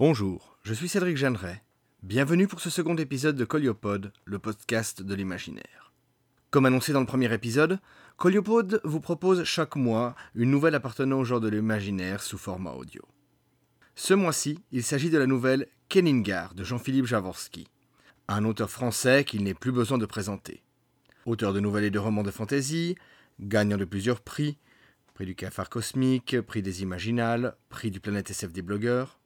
Bonjour, je suis Cédric Jeanneret. Bienvenue pour ce second épisode de Coliopod, le podcast de l'imaginaire. Comme annoncé dans le premier épisode, Coliopod vous propose chaque mois une nouvelle appartenant au genre de l'imaginaire sous format audio. Ce mois-ci, il s'agit de la nouvelle Kenningar de Jean-Philippe Javorski, un auteur français qu'il n'est plus besoin de présenter. Auteur de nouvelles et de romans de fantaisie, gagnant de plusieurs prix, prix du Cafard Cosmique, prix des Imaginales, prix du Planète SF des blogueurs,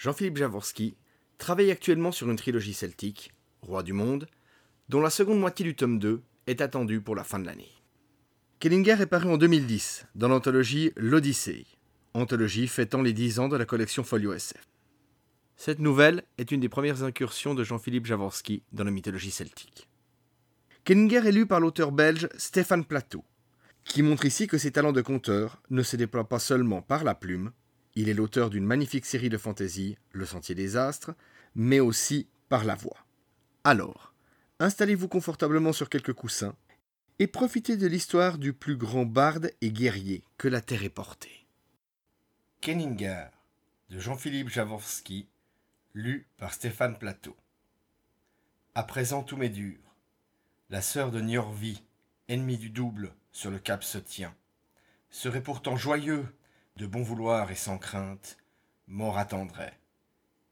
Jean-Philippe Javorski travaille actuellement sur une trilogie celtique, Roi du Monde, dont la seconde moitié du tome 2 est attendue pour la fin de l'année. Kellinger est paru en 2010 dans l'anthologie L'Odyssée, anthologie fêtant les 10 ans de la collection Folio SF. Cette nouvelle est une des premières incursions de Jean-Philippe Javorski dans la mythologie celtique. Kellinger est lu par l'auteur belge Stéphane Plateau, qui montre ici que ses talents de conteur ne se déploient pas seulement par la plume, il est l'auteur d'une magnifique série de fantaisie, Le Sentier des Astres, mais aussi par la voix. Alors, installez-vous confortablement sur quelques coussins et profitez de l'histoire du plus grand barde et guerrier que la terre ait porté. Kenninger de Jean-Philippe Javorski, lu par Stéphane Plateau. À présent tout m'est dur. La sœur de Niorvi, ennemie du double, sur le cap se tient. Serait pourtant joyeux de bon vouloir et sans crainte, mort attendrait.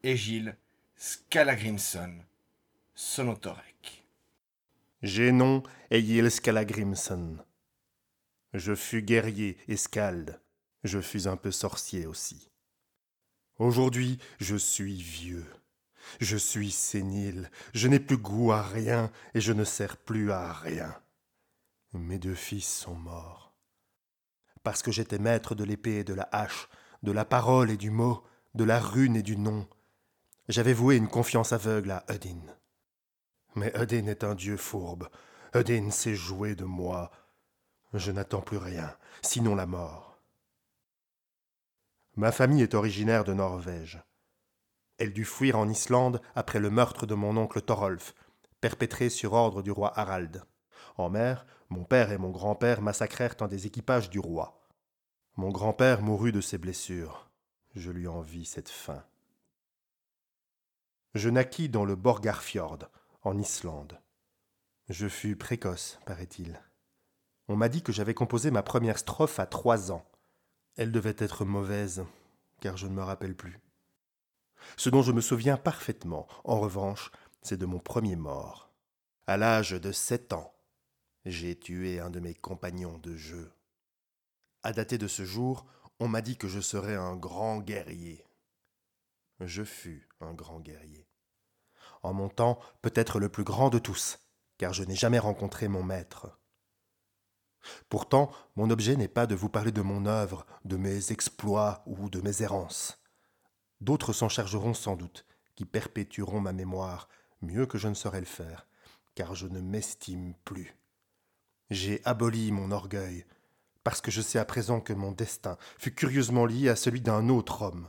Égile Scalagrimson, Sonotorek. J'ai nom Egil Scalagrimson. Je fus guerrier et scalde. Je fus un peu sorcier aussi. Aujourd'hui, je suis vieux. Je suis sénile. Je n'ai plus goût à rien et je ne sers plus à rien. Mes deux fils sont morts parce que j'étais maître de l'épée et de la hache, de la parole et du mot, de la rune et du nom. J'avais voué une confiance aveugle à Odin. Mais Odin est un dieu fourbe. Odin s'est joué de moi. Je n'attends plus rien, sinon la mort. Ma famille est originaire de Norvège. Elle dut fuir en Islande après le meurtre de mon oncle Thorolf, perpétré sur ordre du roi Harald. En mer, mon père et mon grand-père massacrèrent un des équipages du roi. Mon grand-père mourut de ses blessures. Je lui envie cette fin. Je naquis dans le Borgarfjord, en Islande. Je fus précoce, paraît-il. On m'a dit que j'avais composé ma première strophe à trois ans. Elle devait être mauvaise, car je ne me rappelle plus. Ce dont je me souviens parfaitement, en revanche, c'est de mon premier mort. À l'âge de sept ans, j'ai tué un de mes compagnons de jeu. À dater de ce jour, on m'a dit que je serais un grand guerrier. Je fus un grand guerrier. En mon temps, peut-être le plus grand de tous, car je n'ai jamais rencontré mon maître. Pourtant, mon objet n'est pas de vous parler de mon œuvre, de mes exploits ou de mes errances. D'autres s'en chargeront sans doute, qui perpétueront ma mémoire, mieux que je ne saurais le faire, car je ne m'estime plus. J'ai aboli mon orgueil, parce que je sais à présent que mon destin fut curieusement lié à celui d'un autre homme.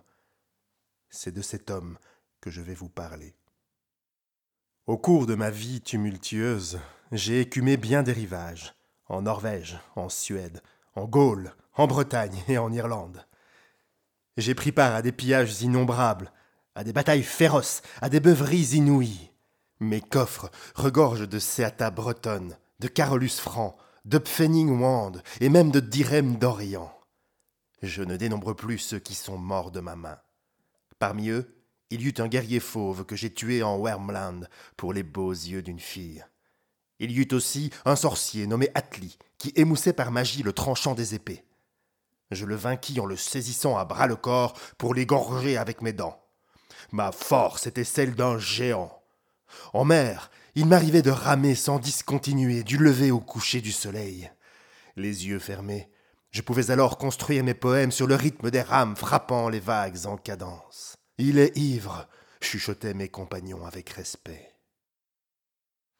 C'est de cet homme que je vais vous parler. Au cours de ma vie tumultueuse, j'ai écumé bien des rivages, en Norvège, en Suède, en Gaule, en Bretagne et en Irlande. J'ai pris part à des pillages innombrables, à des batailles féroces, à des beuveries inouïes. Mes coffres regorgent de Seata bretonne, de Carolus franc, de Pfenning Wand et même de Direm d'Orient. Je ne dénombre plus ceux qui sont morts de ma main. Parmi eux, il y eut un guerrier fauve que j'ai tué en Wermland pour les beaux yeux d'une fille. Il y eut aussi un sorcier nommé Atli qui émoussait par magie le tranchant des épées. Je le vainquis en le saisissant à bras le corps pour l'égorger avec mes dents. Ma force était celle d'un géant. En mer, il m'arrivait de ramer sans discontinuer du lever au coucher du soleil. Les yeux fermés, je pouvais alors construire mes poèmes sur le rythme des rames frappant les vagues en cadence. Il est ivre, chuchotaient mes compagnons avec respect.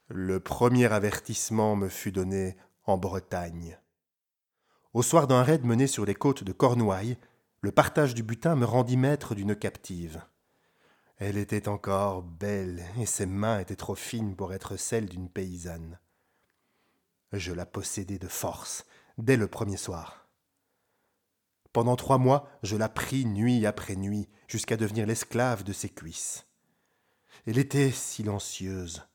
Le premier avertissement me fut donné en Bretagne. Au soir d'un raid mené sur les côtes de Cornouailles, le partage du butin me rendit maître d'une captive. Elle était encore belle, et ses mains étaient trop fines pour être celles d'une paysanne. Je la possédai de force, dès le premier soir. Pendant trois mois, je la pris nuit après nuit, jusqu'à devenir l'esclave de ses cuisses. Elle était silencieuse,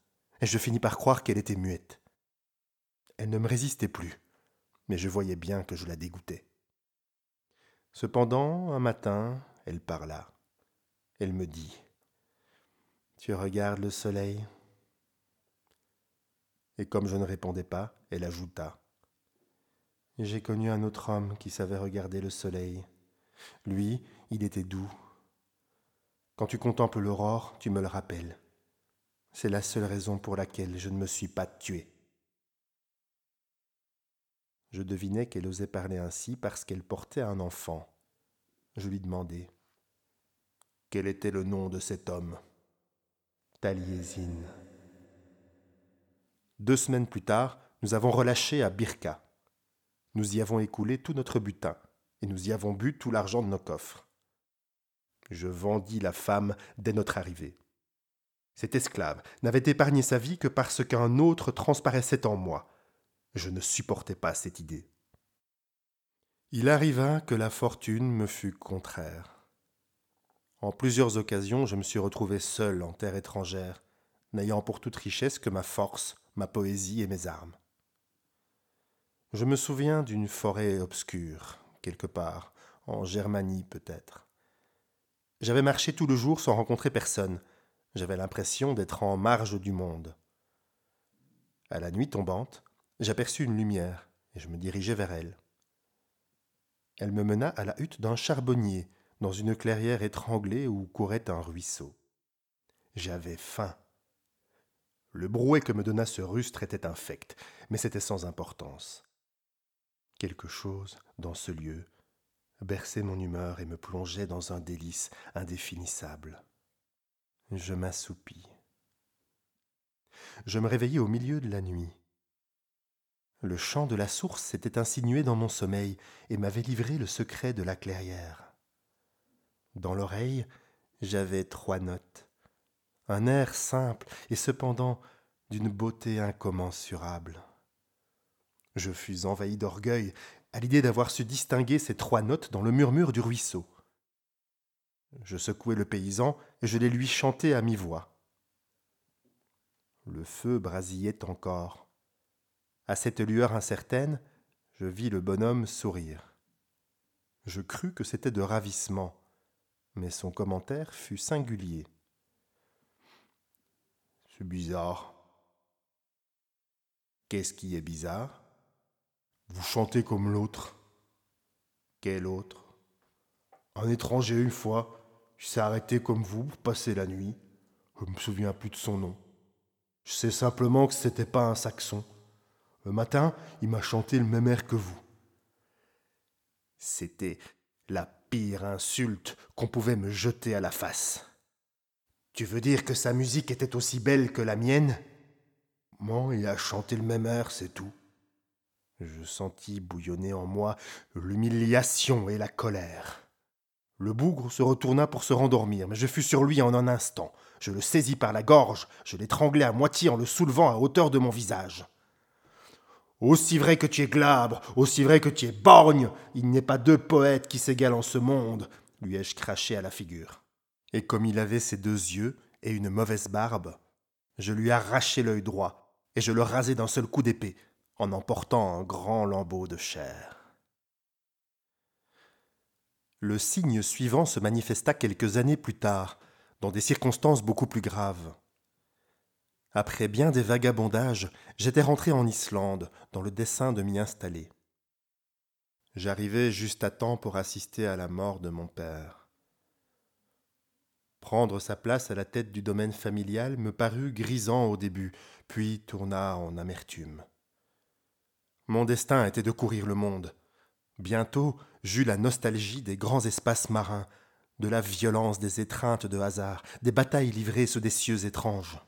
et je finis par croire qu'elle était muette. Elle ne me résistait plus, mais je voyais bien que je la dégoûtais. Cependant, un matin, elle parla. Elle me dit Tu regardes le soleil Et comme je ne répondais pas, elle ajouta j'ai connu un autre homme qui savait regarder le soleil. Lui, il était doux. Quand tu contemples l'aurore, tu me le rappelles. C'est la seule raison pour laquelle je ne me suis pas tué. Je devinais qu'elle osait parler ainsi parce qu'elle portait un enfant. Je lui demandai quel était le nom de cet homme? Deux semaines plus tard, nous avons relâché à Birka. Nous y avons écoulé tout notre butin, et nous y avons bu tout l'argent de nos coffres. Je vendis la femme dès notre arrivée. Cet esclave n'avait épargné sa vie que parce qu'un autre transparaissait en moi. Je ne supportais pas cette idée. Il arriva que la fortune me fut contraire. En plusieurs occasions, je me suis retrouvé seul en terre étrangère, n'ayant pour toute richesse que ma force, ma poésie et mes armes. Je me souviens d'une forêt obscure, quelque part, en Germanie peut-être. J'avais marché tout le jour sans rencontrer personne. J'avais l'impression d'être en marge du monde. À la nuit tombante, j'aperçus une lumière et je me dirigeai vers elle. Elle me mena à la hutte d'un charbonnier, dans une clairière étranglée où courait un ruisseau. J'avais faim. Le brouet que me donna ce rustre était infect, mais c'était sans importance. Quelque chose, dans ce lieu, berçait mon humeur et me plongeait dans un délice indéfinissable. Je m'assoupis. Je me réveillai au milieu de la nuit. Le chant de la source s'était insinué dans mon sommeil et m'avait livré le secret de la clairière. Dans l'oreille, j'avais trois notes, un air simple et cependant d'une beauté incommensurable. Je fus envahi d'orgueil à l'idée d'avoir su distinguer ces trois notes dans le murmure du ruisseau. Je secouai le paysan et je les lui chantai à mi-voix. Le feu brasillait encore. À cette lueur incertaine, je vis le bonhomme sourire. Je crus que c'était de ravissement, mais son commentaire fut singulier. C'est bizarre. Qu'est-ce qui est bizarre? Vous chantez comme l'autre. Quel autre? Un étranger une fois, il s'est arrêté comme vous pour passer la nuit. Je ne me souviens plus de son nom. Je sais simplement que c'était pas un saxon. Le matin, il m'a chanté le même air que vous. C'était la pire insulte qu'on pouvait me jeter à la face. Tu veux dire que sa musique était aussi belle que la mienne? Moi, il a chanté le même air, c'est tout. Je sentis bouillonner en moi l'humiliation et la colère. Le bougre se retourna pour se rendormir, mais je fus sur lui en un instant. Je le saisis par la gorge, je l'étranglai à moitié en le soulevant à hauteur de mon visage. Aussi vrai que tu es glabre, aussi vrai que tu es borgne, il n'est pas deux poètes qui s'égalent en ce monde, lui ai-je craché à la figure. Et comme il avait ses deux yeux et une mauvaise barbe, je lui arrachai l'œil droit, et je le rasai d'un seul coup d'épée, en emportant un grand lambeau de chair. Le signe suivant se manifesta quelques années plus tard, dans des circonstances beaucoup plus graves. Après bien des vagabondages, j'étais rentré en Islande, dans le dessein de m'y installer. J'arrivai juste à temps pour assister à la mort de mon père. Prendre sa place à la tête du domaine familial me parut grisant au début, puis tourna en amertume. Mon destin était de courir le monde. Bientôt, j'eus la nostalgie des grands espaces marins, de la violence des étreintes de hasard, des batailles livrées sous des cieux étranges.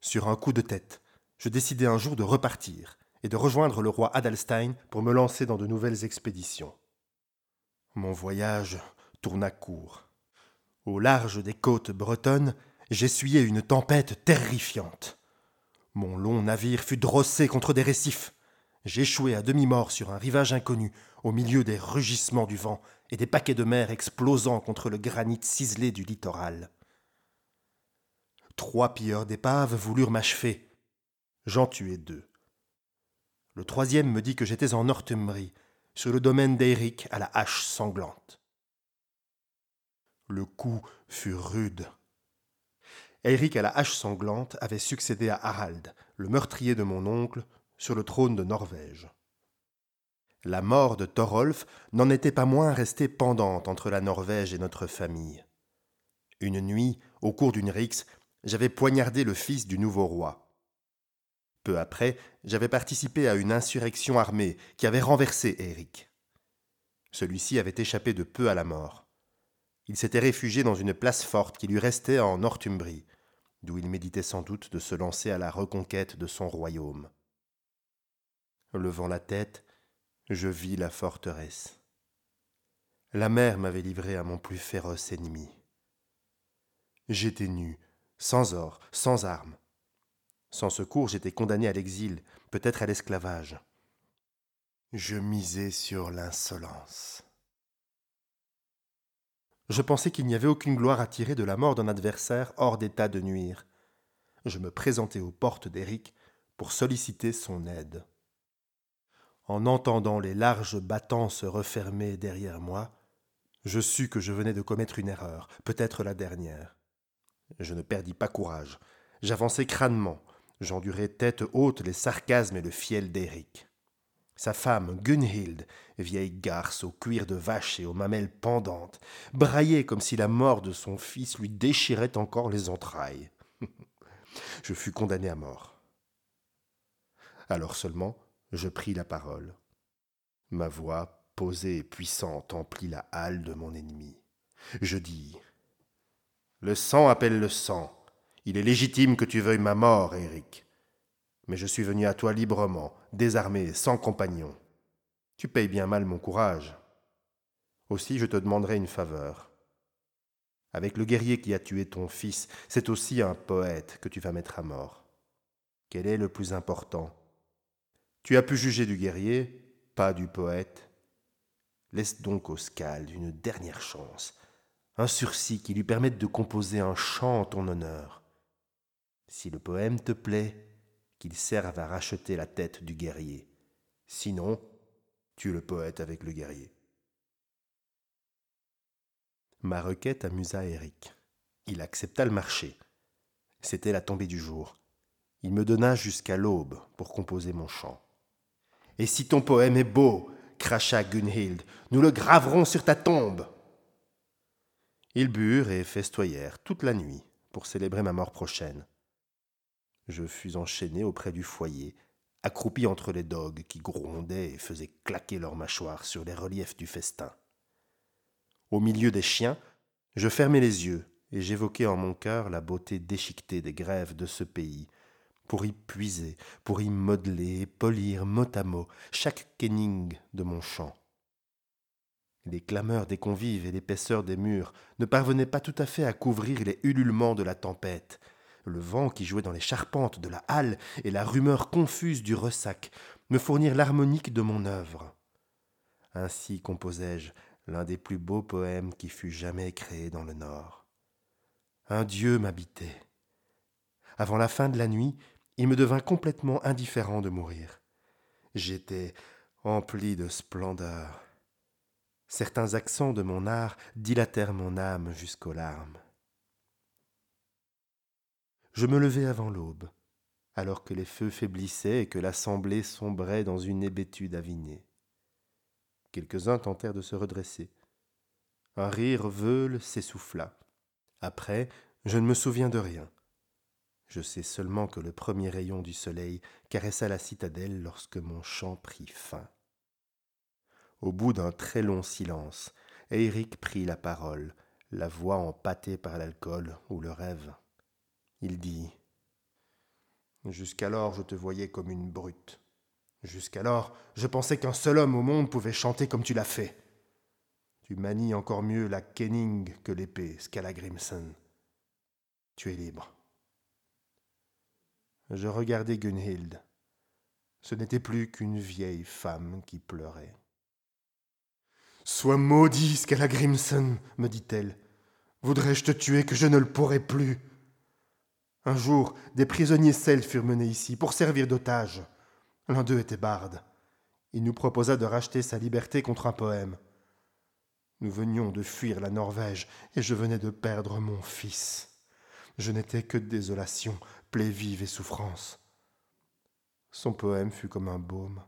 Sur un coup de tête, je décidai un jour de repartir et de rejoindre le roi Adalstein pour me lancer dans de nouvelles expéditions. Mon voyage tourna court. Au large des côtes bretonnes, j'essuyai une tempête terrifiante. Mon long navire fut drossé contre des récifs. J'échouai à demi-mort sur un rivage inconnu, au milieu des rugissements du vent et des paquets de mer explosant contre le granit ciselé du littoral. Trois pilleurs d'épave voulurent m'achever. J'en tuai deux. Le troisième me dit que j'étais en Northumbrie, sur le domaine d'Éric à la hache sanglante. Le coup fut rude. Éric à la hache sanglante avait succédé à Harald, le meurtrier de mon oncle, sur le trône de Norvège. La mort de Thorolf n'en était pas moins restée pendante entre la Norvège et notre famille. Une nuit, au cours d'une rixe, j'avais poignardé le fils du nouveau roi. Peu après, j'avais participé à une insurrection armée qui avait renversé Éric. Celui-ci avait échappé de peu à la mort. Il s'était réfugié dans une place forte qui lui restait en Northumbrie, d'où il méditait sans doute de se lancer à la reconquête de son royaume. Levant la tête, je vis la forteresse. La mer m'avait livré à mon plus féroce ennemi. J'étais nu, sans or, sans armes. Sans secours, j'étais condamné à l'exil, peut-être à l'esclavage. Je misais sur l'insolence. Je pensais qu'il n'y avait aucune gloire à tirer de la mort d'un adversaire hors d'état de nuire. Je me présentai aux portes d'Éric pour solliciter son aide. En entendant les larges battants se refermer derrière moi, je sus que je venais de commettre une erreur, peut-être la dernière. Je ne perdis pas courage. J'avançai crânement. J'endurai tête haute les sarcasmes et le fiel d'Éric. Sa femme, Gunhild, vieille garce au cuir de vache et aux mamelles pendantes, braillait comme si la mort de son fils lui déchirait encore les entrailles. je fus condamné à mort. Alors seulement, je pris la parole. Ma voix, posée et puissante, emplit la halle de mon ennemi. Je dis Le sang appelle le sang. Il est légitime que tu veuilles ma mort, Éric mais je suis venu à toi librement, désarmé, sans compagnon. Tu payes bien mal mon courage. Aussi je te demanderai une faveur. Avec le guerrier qui a tué ton fils, c'est aussi un poète que tu vas mettre à mort. Quel est le plus important? Tu as pu juger du guerrier, pas du poète? Laisse donc au Scald une dernière chance, un sursis qui lui permette de composer un chant en ton honneur. Si le poème te plaît, qu'il serve à racheter la tête du guerrier. Sinon, tue le poète avec le guerrier. Ma requête amusa Eric. Il accepta le marché. C'était la tombée du jour. Il me donna jusqu'à l'aube pour composer mon chant. Et si ton poème est beau, cracha Gunhild, nous le graverons sur ta tombe. Ils burent et festoyèrent toute la nuit pour célébrer ma mort prochaine. Je fus enchaîné auprès du foyer, accroupi entre les dogues qui grondaient et faisaient claquer leurs mâchoires sur les reliefs du festin. Au milieu des chiens, je fermai les yeux et j'évoquai en mon cœur la beauté déchiquetée des grèves de ce pays, pour y puiser, pour y modeler et polir mot à mot chaque kenning de mon chant. Les clameurs des convives et l'épaisseur des murs ne parvenaient pas tout à fait à couvrir les ululements de la tempête, le vent qui jouait dans les charpentes de la halle et la rumeur confuse du ressac me fournirent l'harmonique de mon œuvre. Ainsi composai-je l'un des plus beaux poèmes qui fut jamais créé dans le Nord. Un Dieu m'habitait. Avant la fin de la nuit, il me devint complètement indifférent de mourir. J'étais empli de splendeur. Certains accents de mon art dilatèrent mon âme jusqu'aux larmes. Je me levai avant l'aube, alors que les feux faiblissaient et que l'assemblée sombrait dans une hébétude avinée. Quelques-uns tentèrent de se redresser. Un rire veule s'essouffla. Après, je ne me souviens de rien. Je sais seulement que le premier rayon du soleil caressa la citadelle lorsque mon chant prit fin. Au bout d'un très long silence, Eric prit la parole, la voix empâtée par l'alcool ou le rêve. Il dit Jusqu'alors je te voyais comme une brute. Jusqu'alors je pensais qu'un seul homme au monde pouvait chanter comme tu l'as fait. Tu manies encore mieux la kenning que l'épée, Scalagrimson. Tu es libre. Je regardai Gunhild. Ce n'était plus qu'une vieille femme qui pleurait. Sois maudit, Grimson, me dit-elle. Voudrais-je te tuer que je ne le pourrais plus? Un jour, des prisonniers celtes furent menés ici pour servir d'otages. L'un d'eux était barde. Il nous proposa de racheter sa liberté contre un poème. Nous venions de fuir la Norvège et je venais de perdre mon fils. Je n'étais que désolation, plaie vive et souffrance. Son poème fut comme un baume.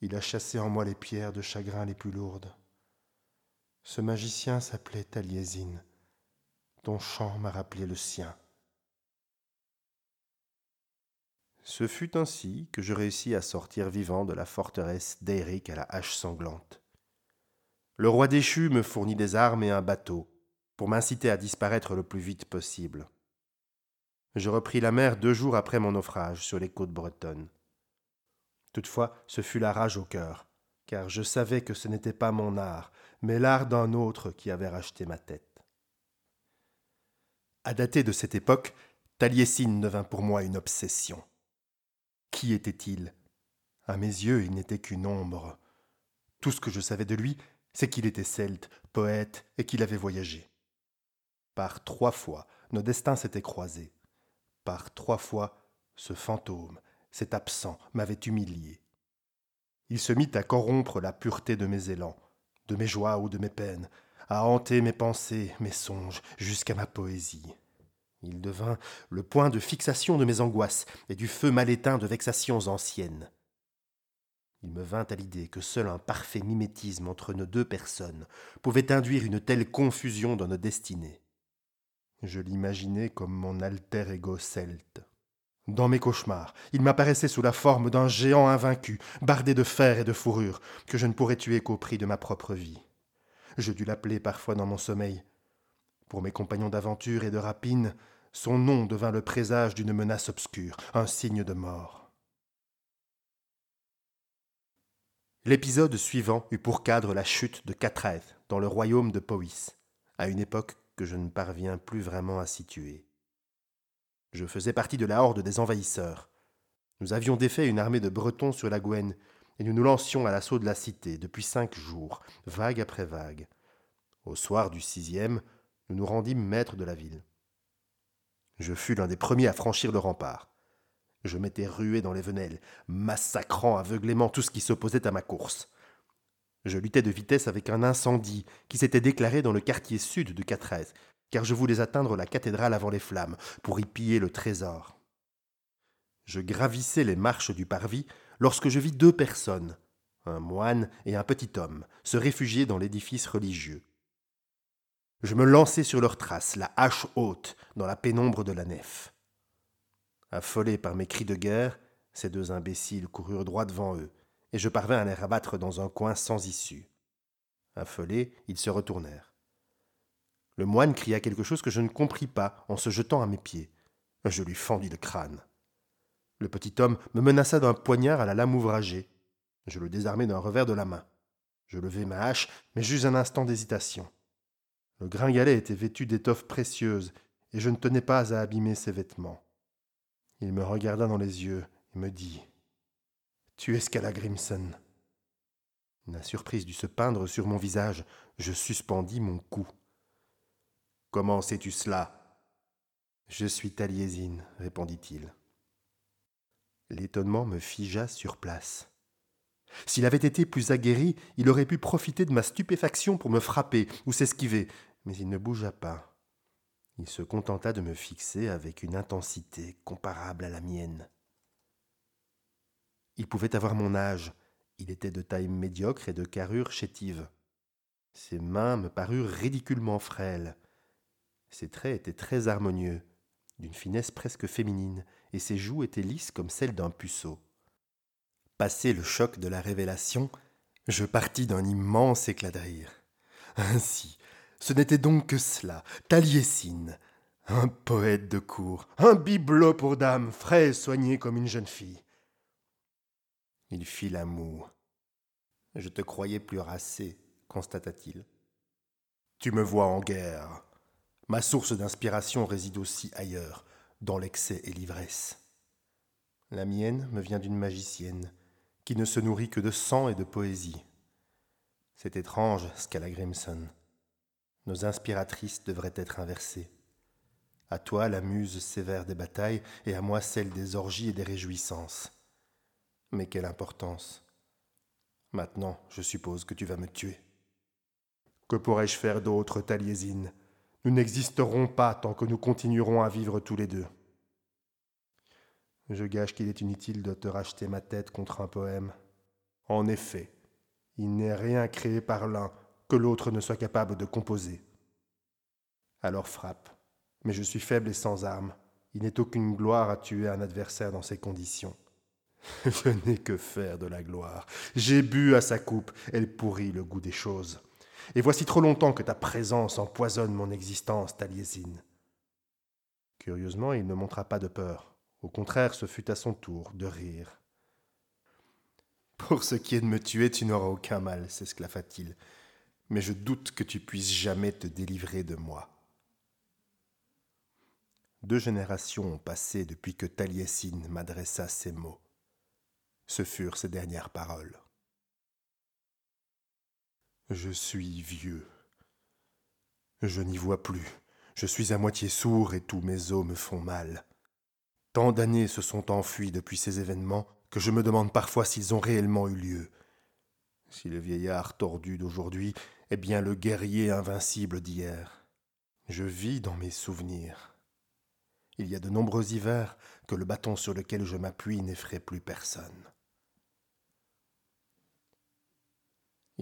Il a chassé en moi les pierres de chagrin les plus lourdes. Ce magicien s'appelait Taliesin. Ton chant m'a rappelé le sien. Ce fut ainsi que je réussis à sortir vivant de la forteresse d'Eric à la hache sanglante. Le roi déchu me fournit des armes et un bateau pour m'inciter à disparaître le plus vite possible. Je repris la mer deux jours après mon naufrage sur les côtes bretonnes. Toutefois, ce fut la rage au cœur, car je savais que ce n'était pas mon art, mais l'art d'un autre qui avait racheté ma tête. À dater de cette époque, Taliesin devint pour moi une obsession. Qui était-il? À mes yeux, il n'était qu'une ombre. Tout ce que je savais de lui, c'est qu'il était celte, poète et qu'il avait voyagé. Par trois fois, nos destins s'étaient croisés. Par trois fois, ce fantôme, cet absent, m'avait humilié. Il se mit à corrompre la pureté de mes élans, de mes joies ou de mes peines, à hanter mes pensées, mes songes, jusqu'à ma poésie. Il devint le point de fixation de mes angoisses et du feu mal éteint de vexations anciennes. Il me vint à l'idée que seul un parfait mimétisme entre nos deux personnes pouvait induire une telle confusion dans nos destinées. Je l'imaginais comme mon alter ego celte. Dans mes cauchemars, il m'apparaissait sous la forme d'un géant invaincu, bardé de fer et de fourrure, que je ne pourrais tuer qu'au prix de ma propre vie. Je dus l'appeler parfois dans mon sommeil. Pour mes compagnons d'aventure et de rapine, son nom devint le présage d'une menace obscure, un signe de mort. L'épisode suivant eut pour cadre la chute de Catreth dans le royaume de Powys, à une époque que je ne parviens plus vraiment à situer. Je faisais partie de la horde des envahisseurs. Nous avions défait une armée de Bretons sur la Gouenne, et nous nous lancions à l'assaut de la cité depuis cinq jours, vague après vague. Au soir du sixième, nous nous rendîmes maîtres de la ville. Je fus l'un des premiers à franchir le rempart. Je m'étais rué dans les venelles, massacrant aveuglément tout ce qui s'opposait à ma course. Je luttais de vitesse avec un incendie qui s'était déclaré dans le quartier sud de car je voulais atteindre la cathédrale avant les flammes, pour y piller le trésor. Je gravissais les marches du parvis lorsque je vis deux personnes, un moine et un petit homme, se réfugier dans l'édifice religieux. Je me lançai sur leurs traces, la hache haute, dans la pénombre de la nef. Affolés par mes cris de guerre, ces deux imbéciles coururent droit devant eux, et je parvins à les rabattre dans un coin sans issue. Affolés, ils se retournèrent. Le moine cria quelque chose que je ne compris pas en se jetant à mes pieds. Je lui fendis le crâne. Le petit homme me menaça d'un poignard à la lame ouvragée. Je le désarmai d'un revers de la main. Je levai ma hache, mais j'eus un instant d'hésitation. Le gringalet était vêtu d'étoffes précieuses, et je ne tenais pas à abîmer ses vêtements. Il me regarda dans les yeux et me dit tu es Grimson. La surprise dut se peindre sur mon visage. Je suspendis mon cou. Comment sais-tu cela? Je suis Taliesin, répondit-il. L'étonnement me figea sur place. S'il avait été plus aguerri, il aurait pu profiter de ma stupéfaction pour me frapper ou s'esquiver, mais il ne bougea pas. Il se contenta de me fixer avec une intensité comparable à la mienne. Il pouvait avoir mon âge. Il était de taille médiocre et de carrure chétive. Ses mains me parurent ridiculement frêles. Ses traits étaient très harmonieux, d'une finesse presque féminine, et ses joues étaient lisses comme celles d'un puceau. Passé le choc de la révélation, je partis d'un immense éclat de rire. Ainsi, ce n'était donc que cela, Taliesin, un poète de cour, un bibelot pour dame, frais et soigné comme une jeune fille. Il fit l'amour. Je te croyais plus racé, constata-t-il. Tu me vois en guerre. Ma source d'inspiration réside aussi ailleurs, dans l'excès et l'ivresse. La mienne me vient d'une magicienne, qui ne se nourrit que de sang et de poésie. C'est étrange, Scala Grimson. Nos inspiratrices devraient être inversées. À toi la muse sévère des batailles et à moi celle des orgies et des réjouissances. Mais quelle importance. Maintenant, je suppose que tu vas me tuer. Que pourrais-je faire d'autre, Taliesin? Nous n'existerons pas tant que nous continuerons à vivre tous les deux. Je gage qu'il est inutile de te racheter ma tête contre un poème. En effet, il n'est rien créé par l'un que l'autre ne soit capable de composer. Alors frappe. Mais je suis faible et sans armes. Il n'est aucune gloire à tuer un adversaire dans ces conditions. je n'ai que faire de la gloire. J'ai bu à sa coupe, elle pourrit le goût des choses. Et voici trop longtemps que ta présence empoisonne mon existence, Taliesin. Curieusement, il ne montra pas de peur. Au contraire, ce fut à son tour de rire. Pour ce qui est de me tuer, tu n'auras aucun mal, s'esclaffa-t-il. Mais je doute que tu puisses jamais te délivrer de moi. Deux générations ont passé depuis que Taliesin m'adressa ces mots. Ce furent ses dernières paroles. Je suis vieux. Je n'y vois plus. Je suis à moitié sourd et tous mes os me font mal. Tant d'années se sont enfuies depuis ces événements que je me demande parfois s'ils ont réellement eu lieu. Si le vieillard tordu d'aujourd'hui est bien le guerrier invincible d'hier. Je vis dans mes souvenirs. Il y a de nombreux hivers que le bâton sur lequel je m'appuie n'effraie plus personne.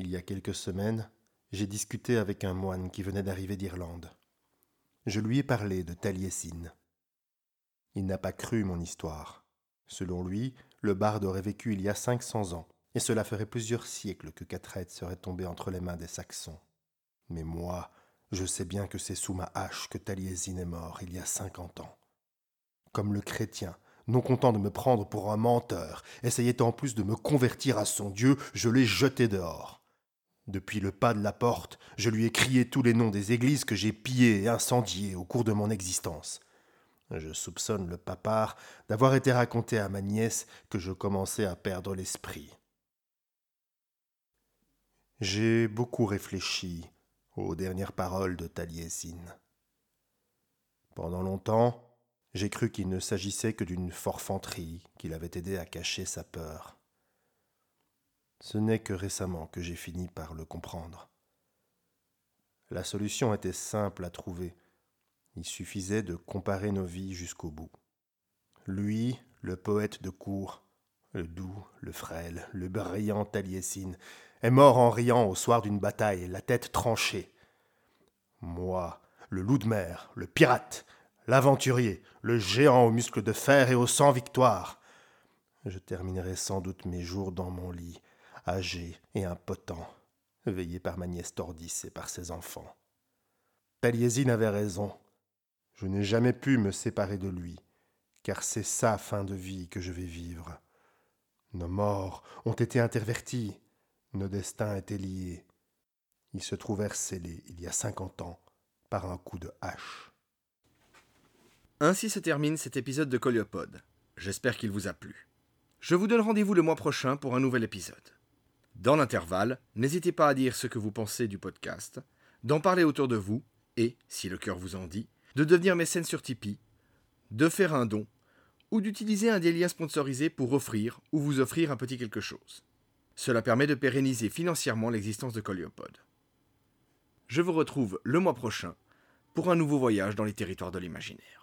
Il y a quelques semaines, j'ai discuté avec un moine qui venait d'arriver d'Irlande. Je lui ai parlé de Taliesin. Il n'a pas cru mon histoire. Selon lui, le barde aurait vécu il y a cinq cents ans, et cela ferait plusieurs siècles que Catherine serait tombée entre les mains des Saxons. Mais moi, je sais bien que c'est sous ma hache que Taliesin est mort il y a cinquante ans. Comme le chrétien, non content de me prendre pour un menteur, essayait en plus de me convertir à son Dieu, je l'ai jeté dehors. Depuis le pas de la porte, je lui ai crié tous les noms des églises que j'ai pillées et incendiées au cours de mon existence. Je soupçonne le papard d'avoir été raconté à ma nièce que je commençais à perdre l'esprit. J'ai beaucoup réfléchi aux dernières paroles de Taliesin. Pendant longtemps, j'ai cru qu'il ne s'agissait que d'une forfanterie qu'il avait aidé à cacher sa peur. Ce n'est que récemment que j'ai fini par le comprendre. La solution était simple à trouver. Il suffisait de comparer nos vies jusqu'au bout. Lui, le poète de cour, le doux, le frêle, le brillant Taliesin, est mort en riant au soir d'une bataille, la tête tranchée. Moi, le loup de mer, le pirate, l'aventurier, le géant aux muscles de fer et au sang victoire. Je terminerai sans doute mes jours dans mon lit, âgé et impotent, veillé par ma nièce Tordis et par ses enfants. Taliesin avait raison. Je n'ai jamais pu me séparer de lui, car c'est sa fin de vie que je vais vivre. Nos morts ont été intervertis, nos destins étaient liés. Ils se trouvèrent scellés il y a cinquante ans par un coup de hache. Ainsi se termine cet épisode de Coliopode. J'espère qu'il vous a plu. Je vous donne rendez-vous le mois prochain pour un nouvel épisode. Dans l'intervalle, n'hésitez pas à dire ce que vous pensez du podcast, d'en parler autour de vous et, si le cœur vous en dit, de devenir mécène sur Tipeee, de faire un don ou d'utiliser un des liens sponsorisés pour offrir ou vous offrir un petit quelque chose. Cela permet de pérenniser financièrement l'existence de Coliopod. Je vous retrouve le mois prochain pour un nouveau voyage dans les territoires de l'imaginaire.